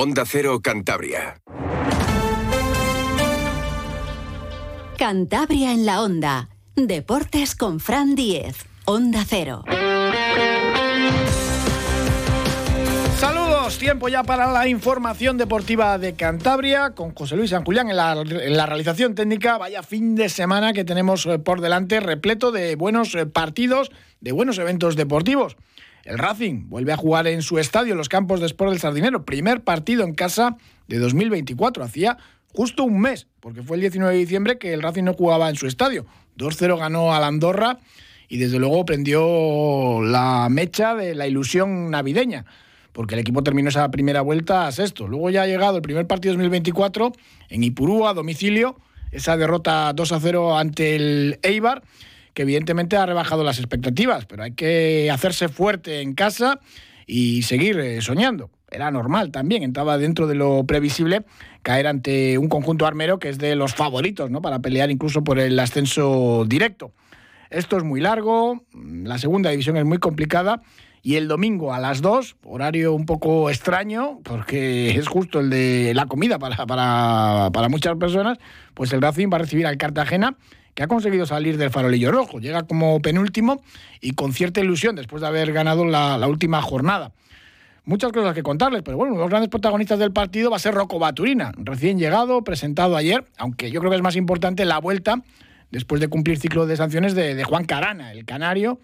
Onda Cero Cantabria. Cantabria en la Onda. Deportes con Fran Diez. Onda Cero. Saludos, tiempo ya para la información deportiva de Cantabria con José Luis San Julián en la, en la realización técnica. Vaya fin de semana que tenemos eh, por delante, repleto de buenos eh, partidos, de buenos eventos deportivos. El Racing vuelve a jugar en su estadio, los campos de Sport del Sardinero. Primer partido en casa de 2024. Hacía justo un mes, porque fue el 19 de diciembre que el Racing no jugaba en su estadio. 2-0 ganó al Andorra y desde luego prendió la mecha de la ilusión navideña, porque el equipo terminó esa primera vuelta a sexto. Luego ya ha llegado el primer partido 2024 en Ipurúa, a domicilio, esa derrota 2-0 ante el Eibar que evidentemente ha rebajado las expectativas, pero hay que hacerse fuerte en casa y seguir eh, soñando. Era normal también, entraba dentro de lo previsible caer ante un conjunto armero que es de los favoritos, ¿no? Para pelear incluso por el ascenso directo. Esto es muy largo, la segunda división es muy complicada y el domingo a las 2, horario un poco extraño, porque es justo el de la comida para, para, para muchas personas, pues el Racing va a recibir al Cartagena que ha conseguido salir del farolillo rojo. Llega como penúltimo y con cierta ilusión después de haber ganado la, última jornada. Muchas cosas que contarles, pero bueno, uno de los grandes protagonistas del partido va a ser Rocco Baturina, recién llegado, presentado ayer, aunque yo creo que es más importante la vuelta, después de cumplir ciclo de sanciones, de, Juan Carana, el canario,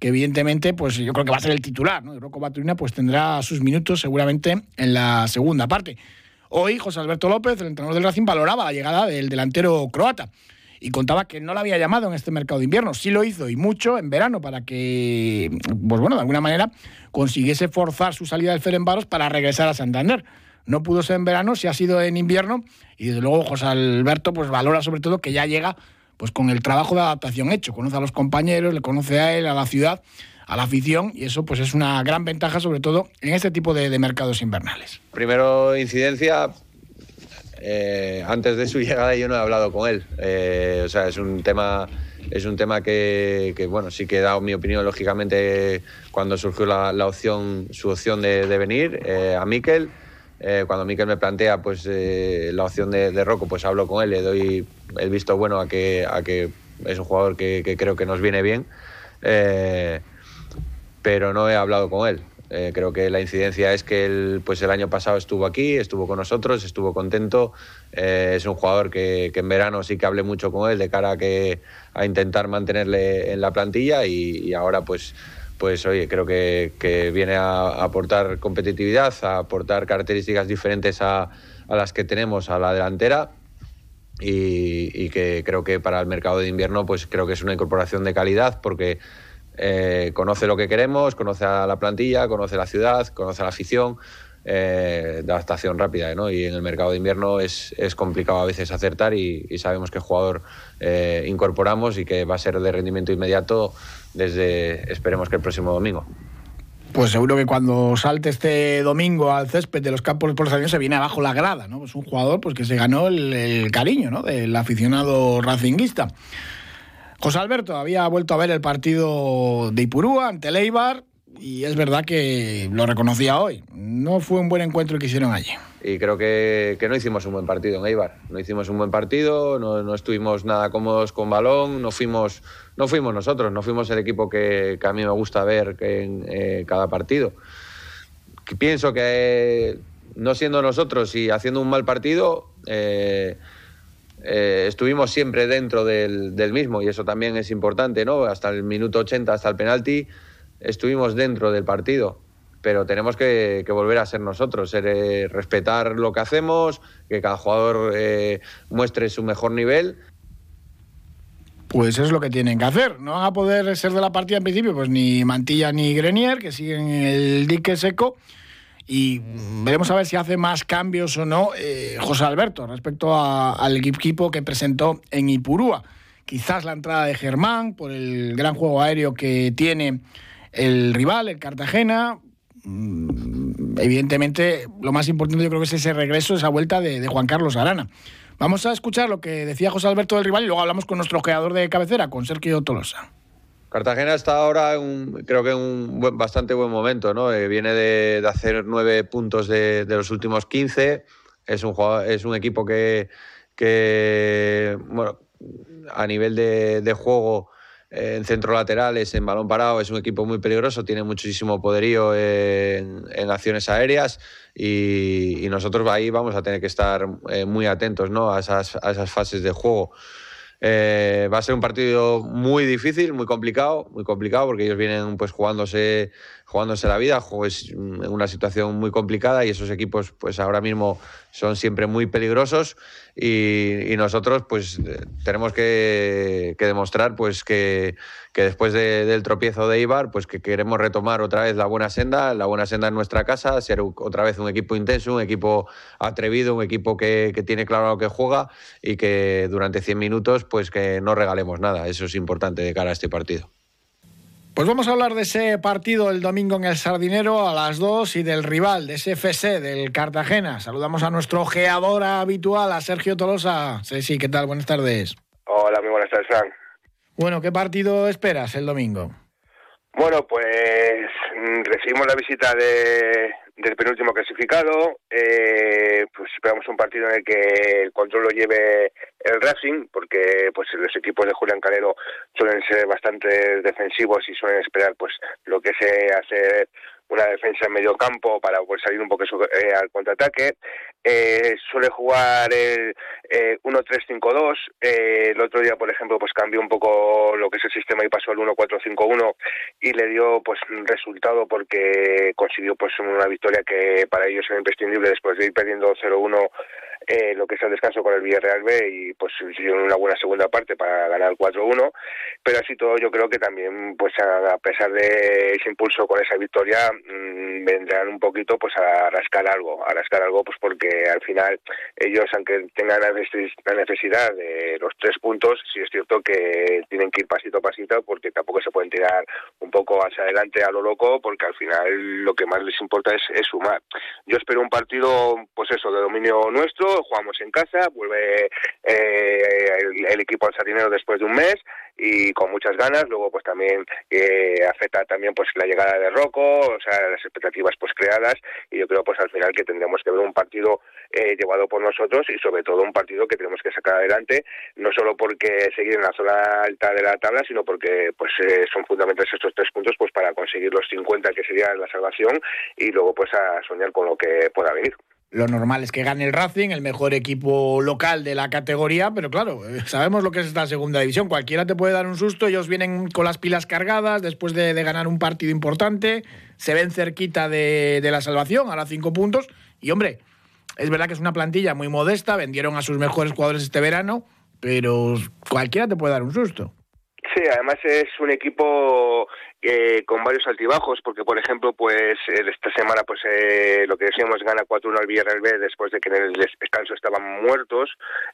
que evidentemente, pues yo creo que va a ser el titular, ¿no? Rocco Baturina pues tendrá sus minutos seguramente en la segunda parte. Hoy José Alberto López, el entrenador del Racing, valoraba la llegada del delantero croata y contaba que no la había llamado en este mercado de invierno. Sí lo hizo y mucho en verano para que, pues bueno, de alguna manera consiguiese forzar su salida del Ferenbaros para regresar a Santander. No pudo ser en verano, si ha sido en invierno y desde luego José Alberto pues valora sobre todo que ya llega pues con el trabajo de adaptación hecho, conoce a los compañeros, le conoce a él, a la ciudad, a la afición y eso pues es una gran ventaja sobre todo en este tipo de, de mercados invernales. Primero incidencia, eh, antes de su llegada yo no he hablado con él. Eh, o sea, es un tema, es un tema que, bueno, sí que he dado mi opinión, lógicamente, cuando surgió la, opción, su opción de, venir eh, a Miquel. cuando Miquel me plantea pues, la opción de, de, Rocco, pues hablo con él, le doy el visto bueno a que, a que es un jugador que, que creo que nos viene bien. pero no he hablado con él. Eh, creo que la incidencia es que él, pues el año pasado estuvo aquí, estuvo con nosotros, estuvo contento. Eh, es un jugador que, en verano sí que hablé mucho con él de cara a, que, a intentar mantenerle en la plantilla y, ahora pues, pues oye, creo que, viene a, aportar competitividad, a aportar características diferentes a, las que tenemos a la delantera. Y, y que creo que para el mercado de invierno pues creo que es una incorporación de calidad porque eh, conoce lo que queremos, conoce a la plantilla, conoce la ciudad, conoce a la afición, eh, de adaptación rápida. ¿no? Y en el mercado de invierno es, es complicado a veces acertar y, sabemos qué jugador eh, incorporamos y que va a ser de rendimiento inmediato desde, esperemos que el próximo domingo. Pues seguro que cuando salte este domingo al césped de los campos por los años se viene abajo la grada, ¿no? Es un jugador pues, que se ganó el, el cariño ¿no? del aficionado racinguista. José Alberto había vuelto a ver el partido de Ipurúa ante Leibar y es verdad que lo reconocía hoy. No fue un buen encuentro que hicieron allí. Y creo que, no hicimos un buen partido en Eibar. No hicimos un buen partido, no, estuvimos nada cómodos con balón, no fuimos, no fuimos nosotros, no fuimos el equipo que, a mí me gusta ver en eh, cada partido. Pienso que no siendo nosotros y haciendo un mal partido, eh, eh, estuvimos siempre dentro del, mismo y eso también es importante, ¿no? Hasta el minuto 80, hasta el penalti, estuvimos dentro del partido, pero tenemos que, volver a ser nosotros, eh, respetar lo que hacemos, que cada jugador eh, muestre su mejor nivel. Pues es lo que tienen que hacer. No van a poder ser de la partida en principio, pues ni Mantilla ni Grenier, que siguen el dique seco y veremos a ver si hace más cambios o no eh, José Alberto respecto al equipo que presentó en Ipurúa. Quizás la entrada de Germán por el gran juego aéreo que tiene el rival, el Cartagena. Mm, evidentemente, lo más importante yo creo que es ese regreso, esa vuelta de, de Juan Carlos Arana. Vamos a escuchar lo que decía José Alberto del rival y luego hablamos con nuestro creador de cabecera, con Sergio Tolosa Cartagena está ahora, creo que en un bastante buen momento, ¿no? Eh, viene de, hacer nueve puntos de, los últimos 15. Es un, es un equipo que, que bueno, a nivel de, juego en centro laterales, en balón parado, es un equipo muy peligroso, tiene muchísimo poderío en, acciones aéreas y, nosotros ahí vamos a tener que estar eh, muy atentos ¿no? a, esas, a esas fases de juego. Eh, va a ser un partido muy difícil, muy complicado, muy complicado porque ellos vienen pues jugándose, jugándose la vida, es una situación muy complicada y esos equipos pues ahora mismo son siempre muy peligrosos y, nosotros pues tenemos que, demostrar pues que, después del tropiezo de Ibar pues que queremos retomar otra vez la buena senda, la buena senda en nuestra casa, ser otra vez un equipo intenso, un equipo atrevido, un equipo que, tiene claro lo que juega y que durante 100 minutos pues que no regalemos nada, eso es importante de cara a este partido. Pues vamos a hablar de ese partido el domingo en el Sardinero a las 2 y del rival, de ese FC, del Cartagena. Saludamos a nuestro ojeador habitual, a Sergio Tolosa. Sí, sí, ¿qué tal? Buenas tardes. Hola, muy buenas tardes, Frank. Bueno, ¿qué partido esperas el domingo? Bueno, pues mm, recibimos la visita de, del penúltimo clasificado. Eh, pues esperamos un partido en el que el control lo lleve el Racing, porque pues los equipos de Julián Calero suelen ser bastante defensivos y suelen esperar pues lo que se hace una defensa en medio campo para pues, salir un poco eh, al contraataque. Eh, suele jugar el eh, 1-3-5-2. Eh, el otro día, por ejemplo, pues cambió un poco lo que es el sistema y pasó al 1-4-5-1 y le dio pues resultado porque consiguió pues una victoria que para ellos era imprescindible después de ir perdiendo 0-1 eh, lo que es el descanso con el Villarreal B y pues una buena segunda parte para ganar el 4-1, pero así todo yo creo que también pues a, pesar de ese impulso con esa victoria mmm, vendrán un poquito pues a rascar algo, a rascar algo pues porque al final ellos aunque tengan la necesidad de los tres puntos, sí es cierto que tienen que ir pasito a pasito porque tampoco se pueden tirar un poco hacia adelante a lo loco porque al final lo que más les importa es, es sumar. Yo espero un partido pues eso de dominio nuestro jugamos en casa, vuelve eh, el, equipo al sardinero después de un mes y con muchas ganas. Luego, pues también eh, afecta también pues la llegada de Rocco, o sea, las expectativas pues creadas y yo creo pues al final que tendremos que ver un partido eh, llevado por nosotros y sobre todo un partido que tenemos que sacar adelante, no solo porque seguir en la zona alta de la tabla, sino porque pues son fundamentales estos tres puntos pues para conseguir los 50 que sería la salvación y luego pues a soñar con lo que pueda venir. Lo normal es que gane el Racing, el mejor equipo local de la categoría, pero claro, eh, sabemos lo que es esta segunda división. Cualquiera te puede dar un susto, ellos vienen con las pilas cargadas después de, ganar un partido importante, se ven cerquita de, de la salvación, ahora cinco puntos, y hombre, es verdad que es una plantilla muy modesta, vendieron a sus mejores jugadores este verano, pero cualquiera te puede dar un susto. Sí, además es un equipo eh, con varios altibajos, porque por ejemplo, pues esta semana, pues eh, lo que decíamos, gana 4-1 al Villarreal B después de que en el descanso estaban muertos.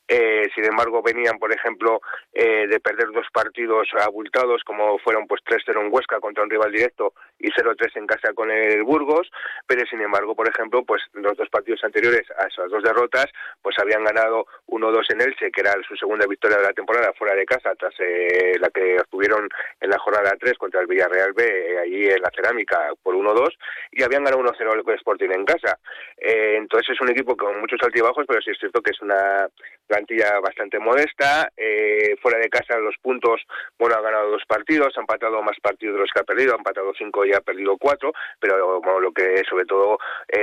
Eh, sin embargo, venían, por ejemplo, eh, de perder dos partidos abultados, como fueron pues 3-0 en Huesca contra un rival directo y 0-3 en casa con el Burgos. Pero sin embargo, por ejemplo, pues los dos partidos anteriores a esas dos derrotas, pues habían ganado 1-2 en Elche, que era su segunda victoria de la temporada fuera de casa, tras la que obtuvieron en la jornada 3 contra el Villarreal Real B, eh, allí en la cerámica, por 1-2, y habían ganado 1-0 el Sporting en casa. Eh, entonces es un equipo con muchos altibajos, pero sí es cierto que es una plantilla bastante modesta. Eh, fuera de casa los puntos, bueno, ha ganado dos partidos, ha empatado más partidos de los que ha perdido, ha empatado cinco y ha perdido cuatro, pero bueno, lo que sobre todo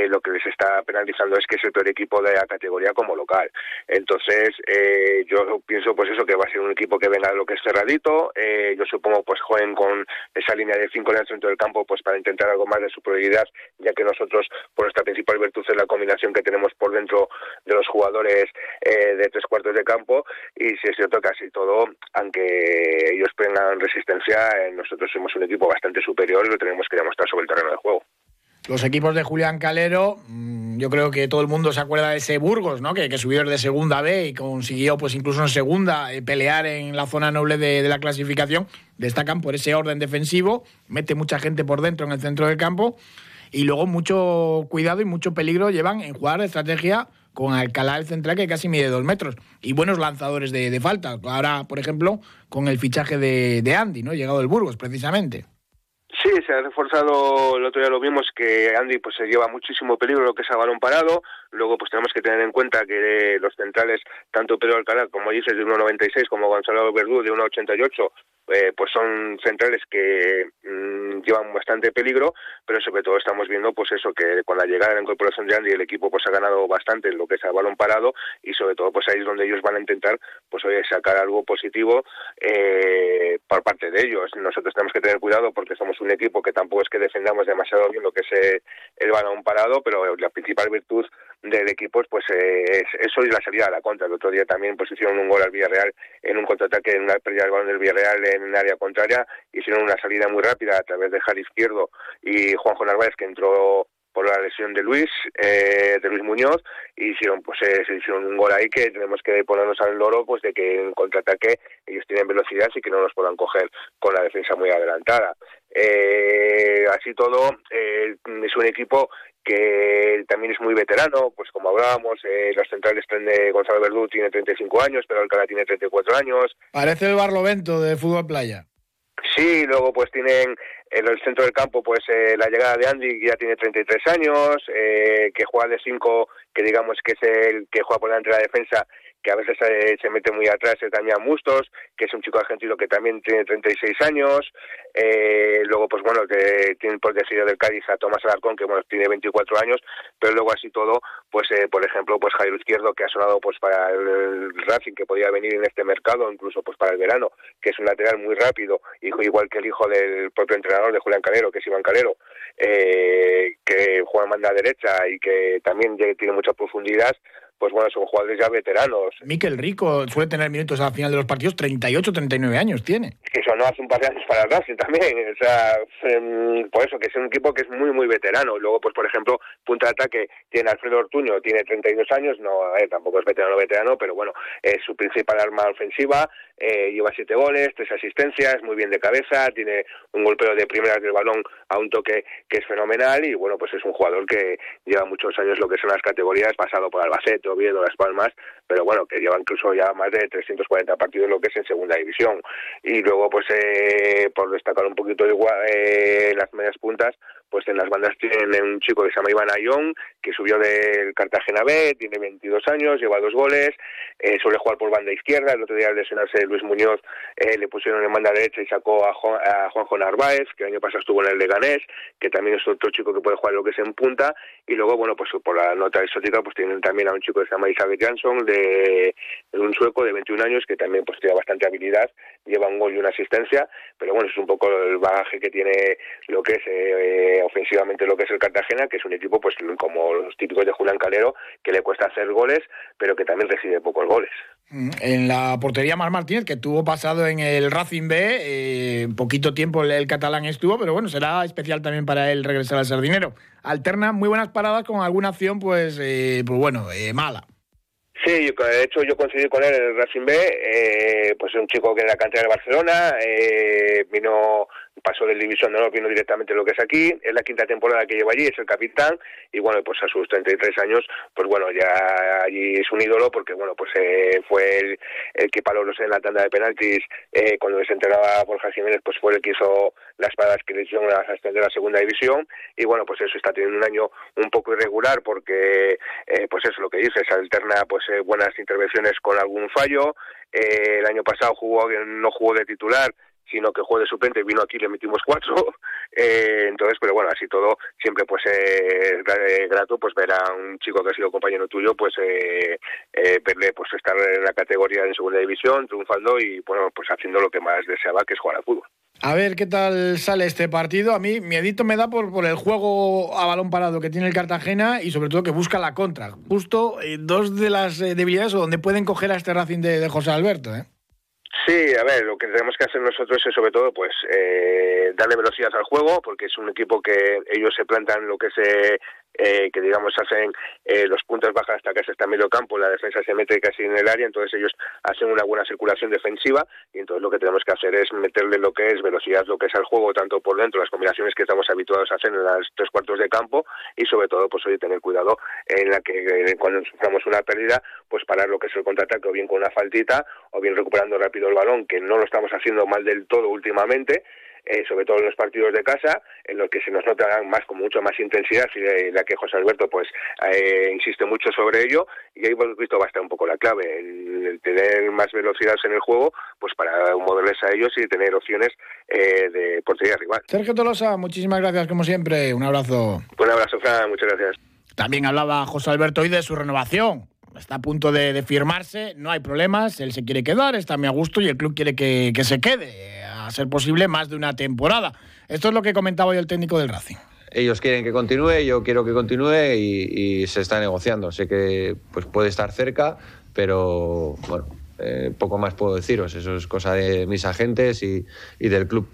lo que les está penalizando es que es el peor equipo de la categoría como local. Entonces yo pienso pues eso, que va a ser un equipo que venga lo que es cerradito, yo supongo pues jueguen con esa línea de cinco en el centro del campo pues para intentar algo más de superioridad, ya que nosotros, por nuestra principal virtud es la combinación que tenemos por dentro de los jugadores eh, de tres cuartos de campo y si es cierto casi todo, aunque ellos tengan resistencia, eh, nosotros somos un equipo bastante superior lo tenemos que demostrar sobre el terreno de juego. Los equipos de Julián Calero, mm, yo creo que todo el mundo se acuerda de ese Burgos, ¿no? Que, que subió de segunda B y consiguió, pues incluso en segunda, eh, pelear en la zona noble de, la clasificación. Destacan por ese orden defensivo, mete mucha gente por dentro en el centro del campo y luego mucho cuidado y mucho peligro llevan en jugar estrategia con Alcalá el central que casi mide dos metros y buenos lanzadores de, de falta. Ahora, por ejemplo, con el fichaje de, de Andy, ¿no? Llegado del Burgos, precisamente. Sí, se ha reforzado, el otro día lo vimos, que Andy pues se lleva muchísimo peligro lo que es a balón parado, luego pues tenemos que tener en cuenta que los centrales, tanto Pedro Alcalá, como dices, de 1,96, como Gonzalo Verdú, de 1,88, eh, pues son centrales que mm, llevan bastante peligro, pero sobre todo estamos viendo pues eso, que con la llegada de la incorporación de Andy el equipo pues ha ganado bastante en lo que es a balón parado y sobre todo pues ahí es donde ellos van a intentar pues oye, sacar algo positivo eh, por parte de ellos. Nosotros tenemos que tener cuidado porque somos un equipo que tampoco es que defendamos demasiado bien lo que es eh, el balón parado, pero la principal virtud del equipo pues es eso y la salida a la contra. El otro día también pues hicieron un gol al Villarreal en un contraataque en una pérdida del balón del Villarreal en el área contraria, hicieron una salida muy rápida a través de Jari Izquierdo y Juanjo Narváez que entró por la lesión de Luis, eh, de Luis Muñoz, y hicieron, pues eh, se hicieron un gol ahí que tenemos que ponernos al loro, pues de que en contraataque ellos tienen velocidad y que no nos puedan coger con la defensa muy adelantada. Eh, así todo, eh, es un equipo que también es muy veterano, pues como hablábamos, eh, los centrales de Gonzalo Verdú tiene 35 años, pero Alcalá tiene 34 años. Parece el Barlovento de fútbol playa. Sí, luego pues tienen en el centro del campo pues eh, la llegada de Andy que ya tiene 33 años, eh, que juega de 5, que digamos que es el que juega por delante de la defensa que a veces se, se mete muy atrás, es Damián Mustos, que es un chico argentino que también tiene 36 años. Eh, luego, pues bueno, que tiene por decidir del Cádiz a Tomás Alarcón, que bueno, tiene 24 años, pero luego así todo, pues eh, por ejemplo, pues Jairo Izquierdo, que ha sonado pues para el Racing, que podía venir en este mercado, incluso pues para el verano, que es un lateral muy rápido, igual que el hijo del propio entrenador de Julián Calero, que es Iván Calero, eh, que juega en banda derecha y que también tiene mucha profundidad, pues bueno, son jugadores ya veteranos. Miquel Rico suele tener minutos al final de los partidos, 38, 39 años tiene. Que eso no hace un par de años para Racing también, o sea, em, por eso, que es un equipo que es muy, muy veterano. Luego, pues por ejemplo, punta de ataque tiene Alfredo Ortuño, tiene 32 años, no, eh, tampoco es veterano veterano, pero bueno, es su principal arma ofensiva, eh, lleva siete goles, tres asistencias, muy bien de cabeza, tiene un golpeo de primeras del balón a un toque que es fenomenal y bueno, pues es un jugador que lleva muchos años lo que son las categorías, pasado por Albacete, Oviedo, Las Palmas, pero bueno, que lleva incluso ya más de 340 partidos lo que es en segunda división. Y luego, pues eh, por destacar un poquito igual eh, las medias puntas, pues en las bandas tienen un chico que se llama Iván Ayón, que subió del Cartagena B, tiene 22 años, lleva dos goles, eh, suele jugar por banda izquierda, el otro día al lesionarse Luis Muñoz eh, le pusieron en banda derecha y sacó a, Juanjo Narváez, que el año pasado estuvo en el Leganés, que también es otro chico que puede jugar lo que es en punta, y luego, bueno, pues por la nota exótica, pues tienen también a un chico que se llama Isabel Jansson, de, un sueco de 21 años, que también pues tiene bastante habilidad, lleva un gol y una asistencia, pero bueno, es un poco el bagaje que tiene lo que es... Eh, ofensivamente lo que es el Cartagena, que es un equipo pues como los típicos de Julián Calero, que le cuesta hacer goles, pero que también recibe pocos goles. Mm, en la portería Mar Martínez, que tuvo pasado en el Racing B, eh, poquito tiempo el, catalán estuvo, pero bueno, será especial también para él regresar al Sardinero. Alterna muy buenas paradas con alguna acción, pues, eh, pues bueno, eh, mala. Sí, de hecho yo coincidí con él en el Racing B, eh, pues es un chico que era cantera de Barcelona, eh, vino pasó del División de Honor, vino directamente lo que es aquí, es la quinta temporada que lleva allí, es el capitán, y bueno, pues a sus 33 años, pues bueno, ya allí es un ídolo, porque bueno, pues eh, fue el, que paró en la tanda de penaltis, eh, cuando se entrenaba Borja Jiménez, pues fue el que hizo las paradas que le hicieron a ascender a la segunda división, y bueno, pues eso está teniendo un año un poco irregular, porque eh, pues eso lo que dices, alterna pues eh, buenas intervenciones con algún fallo, eh, el año pasado jugó, no jugó de titular, sino que jugó de suplente, vino aquí, le metimos cuatro, eh, entonces, pero bueno, así todo, siempre pues eh, grato pues ver a un chico que ha sido compañero tuyo, pues eh, eh, verle pues estar en la categoría en segunda división, triunfando y bueno, pues haciendo lo que más deseaba, que es jugar al fútbol. A ver qué tal sale este partido. A mí, miedito me da por, por el juego a balón parado que tiene el Cartagena y sobre todo que busca la contra. Justo eh, dos de las eh, debilidades donde pueden coger a este Racing de, de José Alberto. ¿eh? Sí, a ver, lo que tenemos que hacer nosotros es sobre todo pues eh, darle velocidad al juego, porque es un equipo que ellos se plantan lo que es eh, eh, que digamos hacen eh, los puntos bajan hasta casi hasta medio campo, la defensa se mete casi en el área, entonces ellos hacen una buena circulación defensiva y entonces lo que tenemos que hacer es meterle lo que es velocidad, lo que es al juego, tanto por dentro, las combinaciones que estamos habituados a hacer en las tres cuartos de campo y sobre todo pues hoy tener cuidado en la que cuando suframos una pérdida, pues parar lo que es el contraataque o bien con una faltita o bien recuperando rápido el balón, que no lo estamos haciendo mal del todo últimamente eh, sobre todo en los partidos de casa, en los que se nos nota más con mucho más intensidad y la que José Alberto pues eh, insiste mucho sobre ello y ahí hemos visto bastante un poco la clave, el, tener más velocidad en el juego pues para moverles a ellos y tener opciones eh, de portería rival. Sergio Tolosa, muchísimas gracias como siempre, un abrazo. Un abrazo, Fran, muchas gracias. También hablaba José Alberto hoy de su renovación. Está a punto de, firmarse, no hay problemas, él se quiere quedar, está muy a gusto y el club quiere que, que se quede ser posible, más de una temporada. Esto es lo que comentaba hoy el técnico del Racing. Ellos quieren que continúe, yo quiero que continúe y, se está negociando. Sé que pues, puede estar cerca, pero bueno, eh, poco más puedo deciros. Eso es cosa de mis agentes y del club.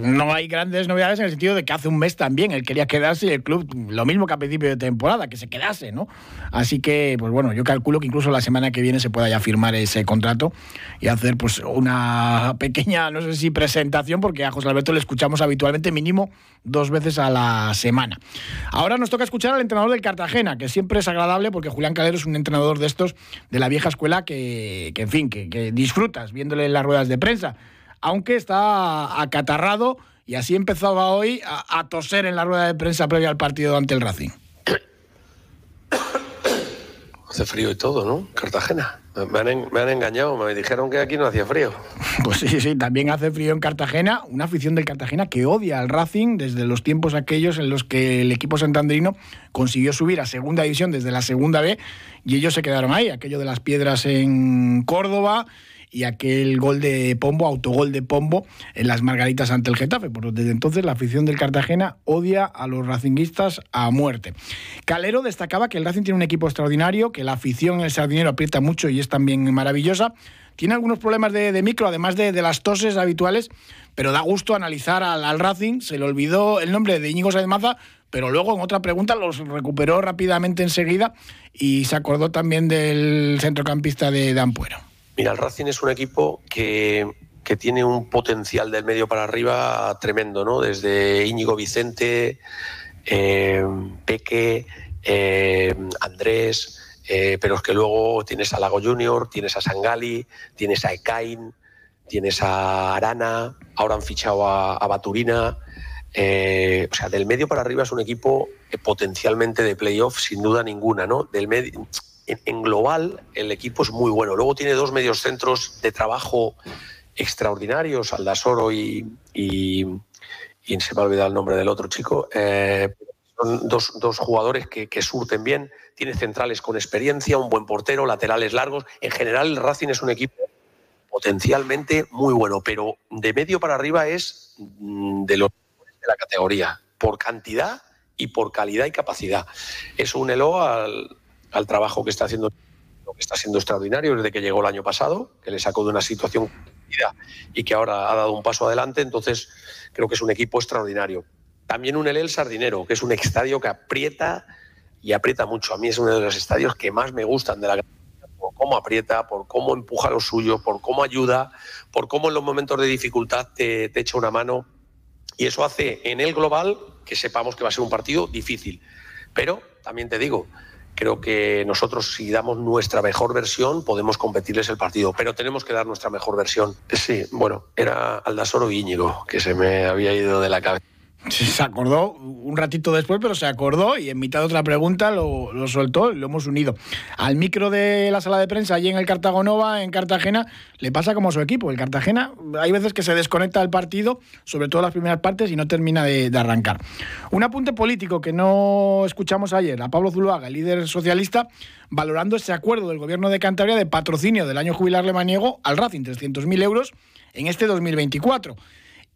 No hay grandes novedades en el sentido de que hace un mes también él quería quedarse y el club lo mismo que a principio de temporada, que se quedase, ¿no? Así que, pues bueno, yo calculo que incluso la semana que viene se pueda ya firmar ese contrato y hacer pues una pequeña, no sé si presentación, porque a José Alberto le escuchamos habitualmente mínimo dos veces a la semana. Ahora nos toca escuchar al entrenador del Cartagena, que siempre es agradable porque Julián Calero es un entrenador de estos de la vieja escuela que, en fin, que, que disfrutas viéndole en las ruedas de prensa aunque está acatarrado y así empezaba hoy a, toser en la rueda de prensa previa al partido ante el Racing. Hace frío y todo, ¿no? Cartagena. Me han, engañado, me dijeron que aquí no hacía frío. Pues sí, sí, también hace frío en Cartagena. Una afición del Cartagena que odia al Racing desde los tiempos aquellos en los que el equipo santandrino consiguió subir a segunda división desde la segunda B y ellos se quedaron ahí. Aquello de las piedras en Córdoba y aquel gol de Pombo, autogol de Pombo en las Margaritas ante el Getafe. Por desde entonces la afición del Cartagena odia a los racinguistas a muerte. Calero destacaba que el Racing tiene un equipo extraordinario, que la afición en el Sardinero aprieta mucho y es también maravillosa. Tiene algunos problemas de, micro, además de, las toses habituales, pero da gusto analizar al, Racing. Se le olvidó el nombre de Íñigo Sáenz Maza, pero luego en otra pregunta los recuperó rápidamente enseguida y se acordó también del centrocampista de, de Ampuero. Mira, el Racing es un equipo que, tiene un potencial del medio para arriba tremendo, ¿no? Desde Íñigo Vicente, eh, Peque, eh, Andrés, eh, pero es que luego tienes a Lago Junior, tienes a Sangali, tienes a Ekain, tienes a Arana, ahora han fichado a, Baturina. o sea, del medio para arriba es un equipo potencialmente de playoff, sin duda ninguna, ¿no? Del medio en, global el equipo es muy bueno. Luego tiene dos medios centros de trabajo extraordinarios, Aldasoro y, y, y se me ha olvidado el nombre del otro chico. Eh, son dos, dos jugadores que, surten bien, tiene centrales con experiencia, un buen portero, laterales largos. En general, el Racing es un equipo potencialmente muy bueno, pero de medio para arriba es mm, de los de la categoría, por cantidad y por calidad y capacidad. Eso únelo al, al trabajo que está haciendo que está siendo extraordinario desde que llegó el año pasado, que le sacó de una situación y que ahora ha dado un paso adelante, entonces creo que es un equipo extraordinario. También un el Sardinero, que es un estadio que aprieta y aprieta mucho. A mí es uno de los estadios que más me gustan de la por cómo aprieta, por cómo empuja lo suyo, por cómo ayuda, por cómo en los momentos de dificultad te, te echa una mano. Y eso hace en el global que sepamos que va a ser un partido difícil. Pero también te digo, creo que nosotros si damos nuestra mejor versión podemos competirles el partido, pero tenemos que dar nuestra mejor versión. Sí, bueno, era Aldasoro Íñigo, que se me había ido de la cabeza. Se acordó un ratito después, pero se acordó y en mitad de otra pregunta lo, soltó y lo hemos unido. Al micro de la sala de prensa, allí en el Cartagonova, en Cartagena, le pasa como a su equipo. El Cartagena, hay veces que se desconecta del partido, sobre todo las primeras partes, y no termina de, arrancar. Un apunte político que no escuchamos ayer, a Pablo Zuluaga, el líder socialista, valorando ese acuerdo del gobierno de Cantabria de patrocinio del año jubilar lemaniego al Racing, 300.000 euros en este 2024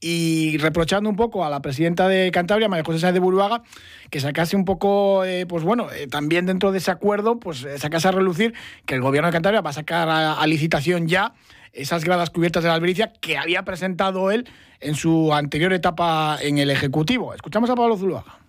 y reprochando un poco a la presidenta de Cantabria, María José Sáenz de Buruaga, que sacase un poco, eh, pues bueno, eh, también dentro de ese acuerdo, pues eh, sacase a relucir que el gobierno de Cantabria va a sacar a, licitación ya esas gradas cubiertas de la albericia que había presentado él en su anterior etapa en el Ejecutivo. Escuchamos a Pablo Zuluaga.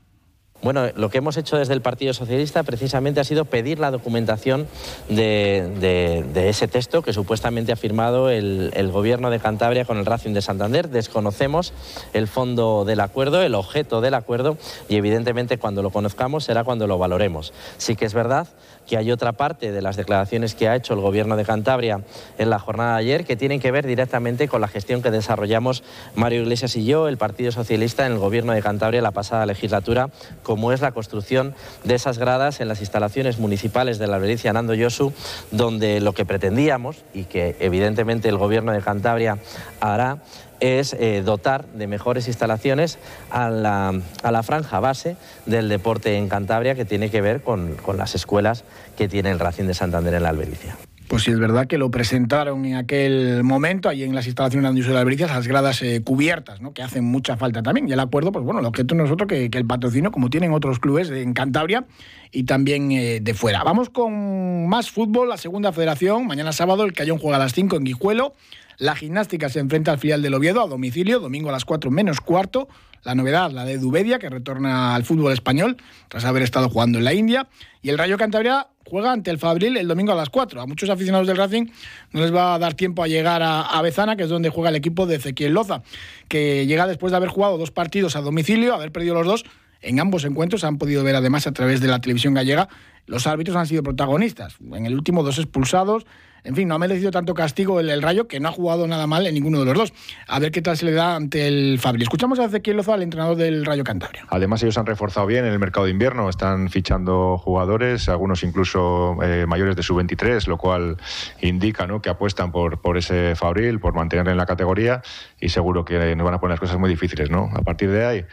Bueno, lo que hemos hecho desde el Partido Socialista precisamente ha sido pedir la documentación de, ese texto que supuestamente ha firmado el, el, Gobierno de Cantabria con el Racing de Santander. Desconocemos el fondo del acuerdo, el objeto del acuerdo y evidentemente cuando lo conozcamos será cuando lo valoremos. Sí que es verdad que hay otra parte de las declaraciones que ha hecho el Gobierno de Cantabria en la jornada de ayer que tienen que ver directamente con la gestión que desarrollamos Mario Iglesias y yo, el Partido Socialista, en el Gobierno de Cantabria la pasada legislatura, como es la construcción de esas gradas en las instalaciones municipales de la Albericia Nando Yosu, donde lo que pretendíamos y que evidentemente el Gobierno de Cantabria hará es eh, dotar de mejores instalaciones a la, franja base del deporte en Cantabria que tiene que ver con, las escuelas que tiene el Racing de Santander en la Albericia. Pues sí, es verdad que lo presentaron en aquel momento, allí en las instalaciones de la Albericia, esas gradas eh, cubiertas, ¿no? que hacen mucha falta también. Y el acuerdo, pues bueno, lo que nosotros que, que el patrocinio, como tienen otros clubes en Cantabria y también eh, de fuera. Vamos con más fútbol, la segunda federación. Mañana sábado el Cayón juega a las 5 en Guijuelo. La gimnástica se enfrenta al filial del Oviedo a domicilio, domingo a las 4 menos cuarto. La novedad, la de Dubedia, que retorna al fútbol español tras haber estado jugando en la India. Y el Rayo Cantabria juega ante el Fabril el domingo a las 4. A muchos aficionados del Racing no les va a dar tiempo a llegar a, a Bezana, que es donde juega el equipo de Ezequiel Loza, que llega después de haber jugado dos partidos a domicilio, haber perdido los dos. En ambos encuentros han podido ver además a través de la televisión gallega, los árbitros han sido protagonistas. En el último dos expulsados, en fin, no ha merecido tanto castigo el, Rayo que no ha jugado nada mal en ninguno de los dos. A ver qué tal se le da ante el Fabri. Escuchamos a Ezequiel Loza, el entrenador del Rayo Cantabria. Además, ellos han reforzado bien en el mercado de invierno, están fichando jugadores, algunos incluso eh, mayores de sub-23, lo cual indica ¿no? que apuestan por, ese Fabril, por mantenerle en la categoría y seguro que nos van a poner las cosas muy difíciles. ¿no? A partir de ahí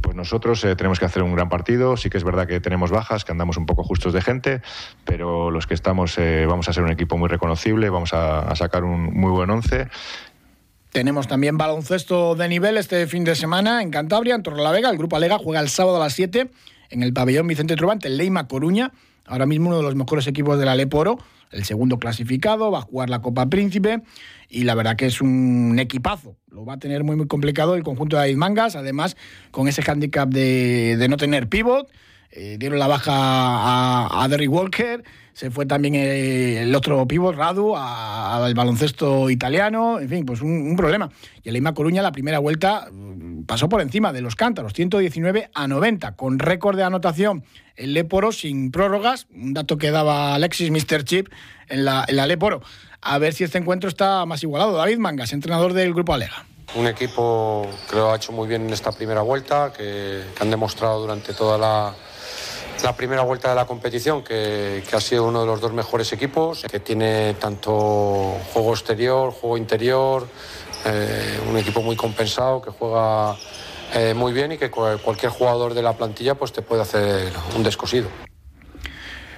pues nosotros eh, tenemos que hacer un gran partido. Sí que es verdad que tenemos bajas, que andamos un poco justos de gente, pero los que estamos eh, vamos a ser un equipo muy reconocible, vamos a, sacar un muy buen once. Tenemos también baloncesto de nivel este fin de semana en Cantabria, en Torrelavega. El grupo Alega juega el sábado a las 7 en el pabellón Vicente Trubante, el Leima Coruña. Ahora mismo uno de los mejores equipos de la Leporo, el segundo clasificado, va a jugar la Copa Príncipe y la verdad que es un equipazo. Lo va a tener muy, muy complicado el conjunto de David Mangas, además con ese handicap de, no tener pivot. Eh, dieron la baja a, a Derry Walker, se fue también el otro pivot, Radu, al baloncesto italiano, en fin, pues un, problema. Y el Coruña, la primera vuelta, mm, pasó por encima de los cántaros, 119 a 90, con récord de anotación el Leporo sin prórrogas, un dato que daba Alexis Mr. Chip en la, en la Leporo a ver si este encuentro está más igualado. David Mangas, entrenador del Grupo Alega. Un equipo que ha hecho muy bien en esta primera vuelta, que, han demostrado durante toda la, la, primera vuelta de la competición que, ha sido uno de los dos mejores equipos, que tiene tanto juego exterior, juego interior, eh, un equipo muy compensado, que juega eh, muy bien y que cualquier jugador de la plantilla pues, te puede hacer un descosido.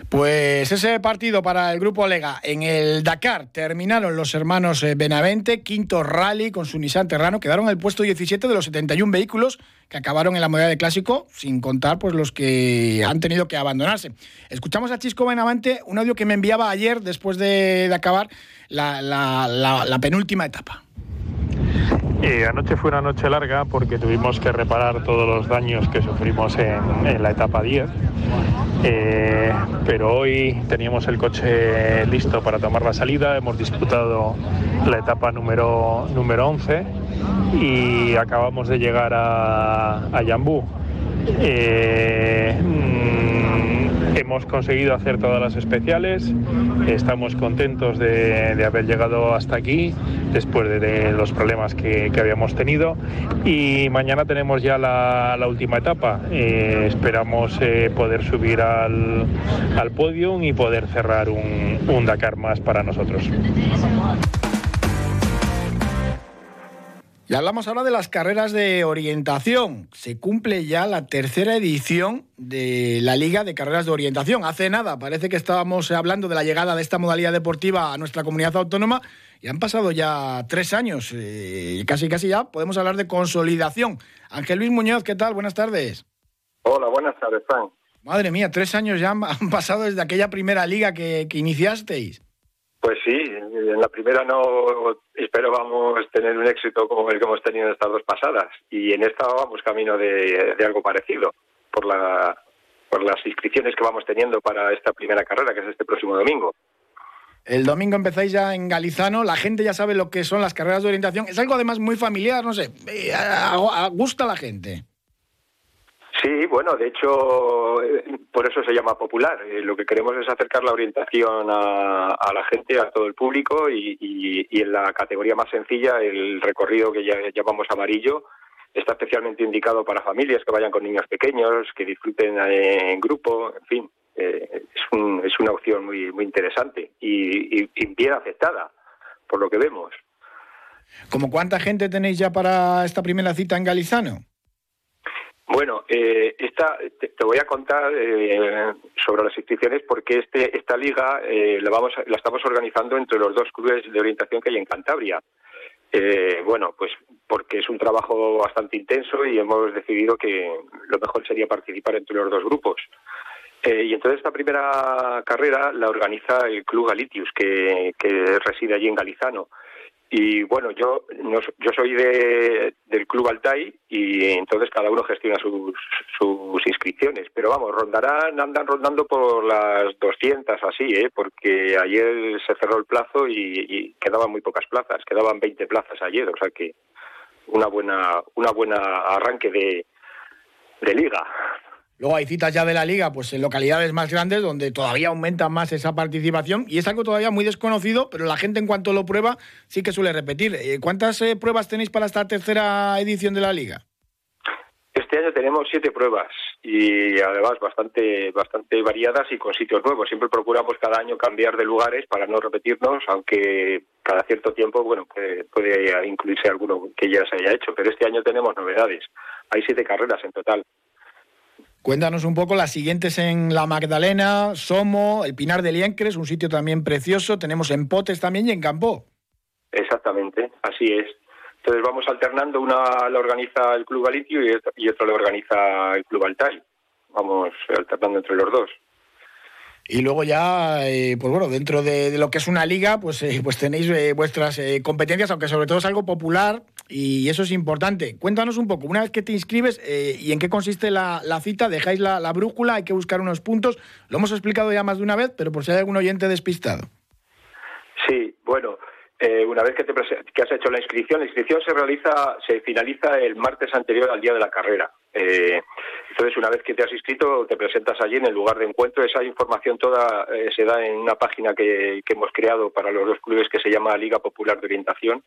Pues ese partido para el grupo Lega en el Dakar terminaron los hermanos eh, Benavente, quinto rally con su Nissan Terrano, quedaron en el puesto 17 de los 71 vehículos que acabaron en la modalidad de clásico, sin contar pues los que han tenido que abandonarse. Escuchamos a Chisco Benavente, un audio que me enviaba ayer después de, acabar la penúltima etapa. Eh, anoche fue una noche larga porque tuvimos que reparar todos los daños que sufrimos en, la etapa 10. Eh, pero hoy teníamos el coche listo para tomar la salida, hemos disputado la etapa número, número 11 y acabamos de llegar a, a Yambú. Eh, Hemos conseguido hacer todas las especiales, estamos contentos de, haber llegado hasta aquí después de, los problemas que, habíamos tenido y mañana tenemos ya la, última etapa. Eh, esperamos eh, poder subir al, al podium y poder cerrar un, un Dakar más para nosotros. Y hablamos ahora de las carreras de orientación. Se cumple ya la tercera edición de la Liga de Carreras de Orientación. Hace nada, parece que estábamos hablando de la llegada de esta modalidad deportiva a nuestra comunidad autónoma y han pasado ya tres años. y eh, casi, casi ya podemos hablar de consolidación. Ángel Luis Muñoz, ¿qué tal? Buenas tardes. Hola, buenas tardes, Frank. Madre mía, tres años ya han, pasado desde aquella primera liga que, que iniciasteis. Pues sí, en la primera no espero vamos tener un éxito como el que hemos tenido en estas dos pasadas y en esta vamos camino de, algo parecido por la por las inscripciones que vamos teniendo para esta primera carrera, que es este próximo domingo. El domingo empezáis ya en Galizano, la gente ya sabe lo que son las carreras de orientación. Es algo además muy familiar, no sé, eh, gusta a la gente. Sí, bueno, de hecho, eh, por eso se llama popular. Eh, lo que queremos es acercar la orientación a, la gente, a todo el público y, en la categoría más sencilla, el recorrido que ya llamamos amarillo, está especialmente indicado para familias que vayan con niños pequeños, que disfruten en grupo, en fin. Eh, es, una opción muy, muy interesante y, bien aceptada, por lo que vemos. ¿Cómo cuánta gente tenéis ya para esta primera cita en Galizano? Bueno, eh, esta, te, voy a contar eh, sobre las inscripciones porque este, esta liga eh, la, vamos, la estamos organizando entre los dos clubes de orientación que hay en Cantabria. Eh, bueno, pues porque es un trabajo bastante intenso y hemos decidido que lo mejor sería participar entre los dos grupos. Eh, y entonces esta primera carrera la organiza el Club Galitius, que, reside allí en Galizano. Y bueno, yo yo soy de, del Club Altai y entonces cada uno gestiona sus, sus inscripciones. Pero vamos, rondarán, andan rondando por las 200 así, ¿eh? porque ayer se cerró el plazo y, quedaban muy pocas plazas, quedaban 20 plazas ayer, o sea que una buena, una buena arranque de, de liga. Luego hay citas ya de la liga, pues en localidades más grandes donde todavía aumenta más esa participación y es algo todavía muy desconocido, pero la gente en cuanto lo prueba sí que suele repetir. Eh, ¿Cuántas eh, pruebas tenéis para esta tercera edición de la liga? Este año tenemos siete pruebas y además bastante bastante variadas y con sitios nuevos. Siempre procuramos cada año cambiar de lugares para no repetirnos, aunque cada cierto tiempo bueno puede, puede incluirse alguno que ya se haya hecho. Pero este año tenemos novedades. Hay siete carreras en total. Cuéntanos un poco las siguientes en La Magdalena, Somo, el Pinar de Liencres, un sitio también precioso. Tenemos en Potes también y en Campo. Exactamente, así es. Entonces vamos alternando, una la organiza el Club Galitio y otra la organiza el Club Altai. Vamos alternando entre los dos. Y luego ya, eh, pues bueno, dentro de, lo que es una liga, pues, eh, pues tenéis eh, vuestras competencias, aunque sobre todo es algo popular y eso es importante. Cuéntanos un poco, una vez que te inscribes y en qué consiste la, cita, dejáis la, la, brújula, hay que buscar unos puntos. Lo hemos explicado ya más de una vez, pero por si hay algún oyente despistado. Sí, bueno, una vez que, te que has hecho la inscripción, la inscripción se realiza, se finaliza el martes anterior al día de la carrera. Eh, entonces, una vez que te has inscrito, te presentas allí en el lugar de encuentro. Esa información toda eh, se da en una página que, hemos creado para los dos clubes que se llama Liga Popular de Orientación.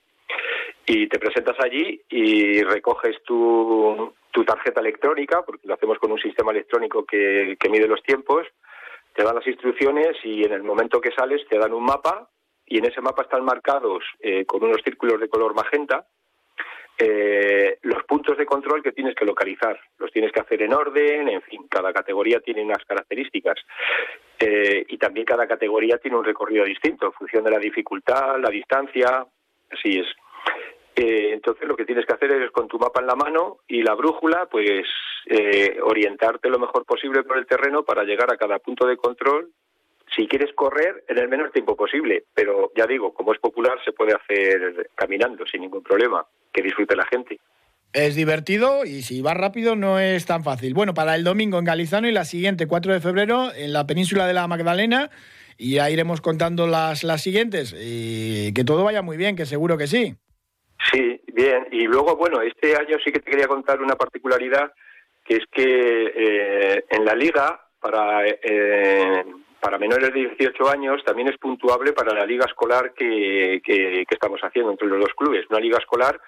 Y te presentas allí y recoges tu, tarjeta electrónica, porque lo hacemos con un sistema electrónico que, mide los tiempos. Te dan las instrucciones y en el momento que sales te dan un mapa y en ese mapa están marcados eh, con unos círculos de color magenta eh, los puntos de control que tienes que localizar. Los tienes que hacer en orden, en fin, cada categoría tiene unas características. Eh, y también cada categoría tiene un recorrido distinto en función de la dificultad, la distancia, así es. Eh, entonces lo que tienes que hacer es con tu mapa en la mano y la brújula, pues orientarte lo mejor posible por el terreno para llegar a cada punto de control si quieres correr en el menor tiempo posible, pero ya digo, como es popular, se puede hacer caminando sin ningún problema, que disfrute la gente. Es divertido y si va rápido no es tan fácil. Bueno, para el domingo en Galizano y la siguiente, 4 de febrero, en la península de la Magdalena, y ya iremos contando las, las siguientes. Y que todo vaya muy bien, que seguro que sí. Sí, bien. Y luego, bueno, este año sí que te quería contar una particularidad, que es que eh, en la liga, para eh, para menores de 18 años también es puntuable para la liga escolar que, que, estamos haciendo entre los dos clubes. Una liga escolar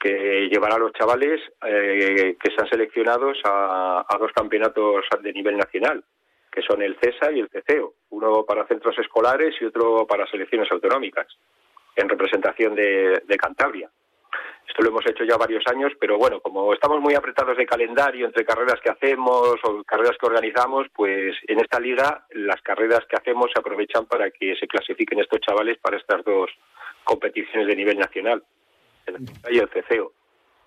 que llevará a los chavales eh, que sean seleccionados a, dos campeonatos de nivel nacional, que son el CESA y el CECEO, uno para centros escolares y otro para selecciones autonómicas, en representación de Cantabria. Esto lo hemos hecho ya varios años, pero bueno, como estamos muy apretados de calendario entre carreras que hacemos o carreras que organizamos, pues en esta liga las carreras que hacemos se aprovechan para que se clasifiquen estos chavales para estas dos competiciones de nivel nacional, y el CCO.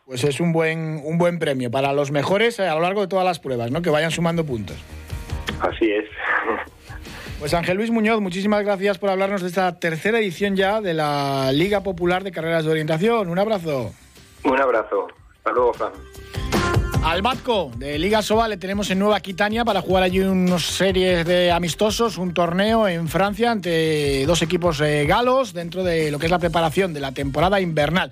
Pues es un buen, un buen premio para los mejores a lo largo de todas las pruebas, ¿no? Que vayan sumando puntos. Así es. Pues Ángel Luis Muñoz, muchísimas gracias por hablarnos de esta tercera edición ya de la Liga Popular de Carreras de Orientación. Un abrazo. Un abrazo. Hasta luego, Fran. Al Batco de Liga Soba le tenemos en Nueva Aquitania para jugar allí unos series de amistosos, un torneo en Francia ante dos equipos eh, galos dentro de lo que es la preparación de la temporada invernal.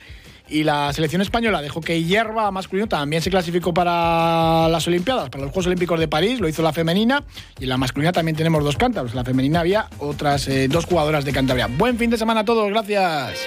Y la selección española de hockey hierba masculino también se clasificó para las Olimpiadas, para los Juegos Olímpicos de París, lo hizo la femenina. Y en la masculina también tenemos dos cántabros. En la femenina había otras eh, dos jugadoras de Cantabria. Buen fin de semana a todos, gracias.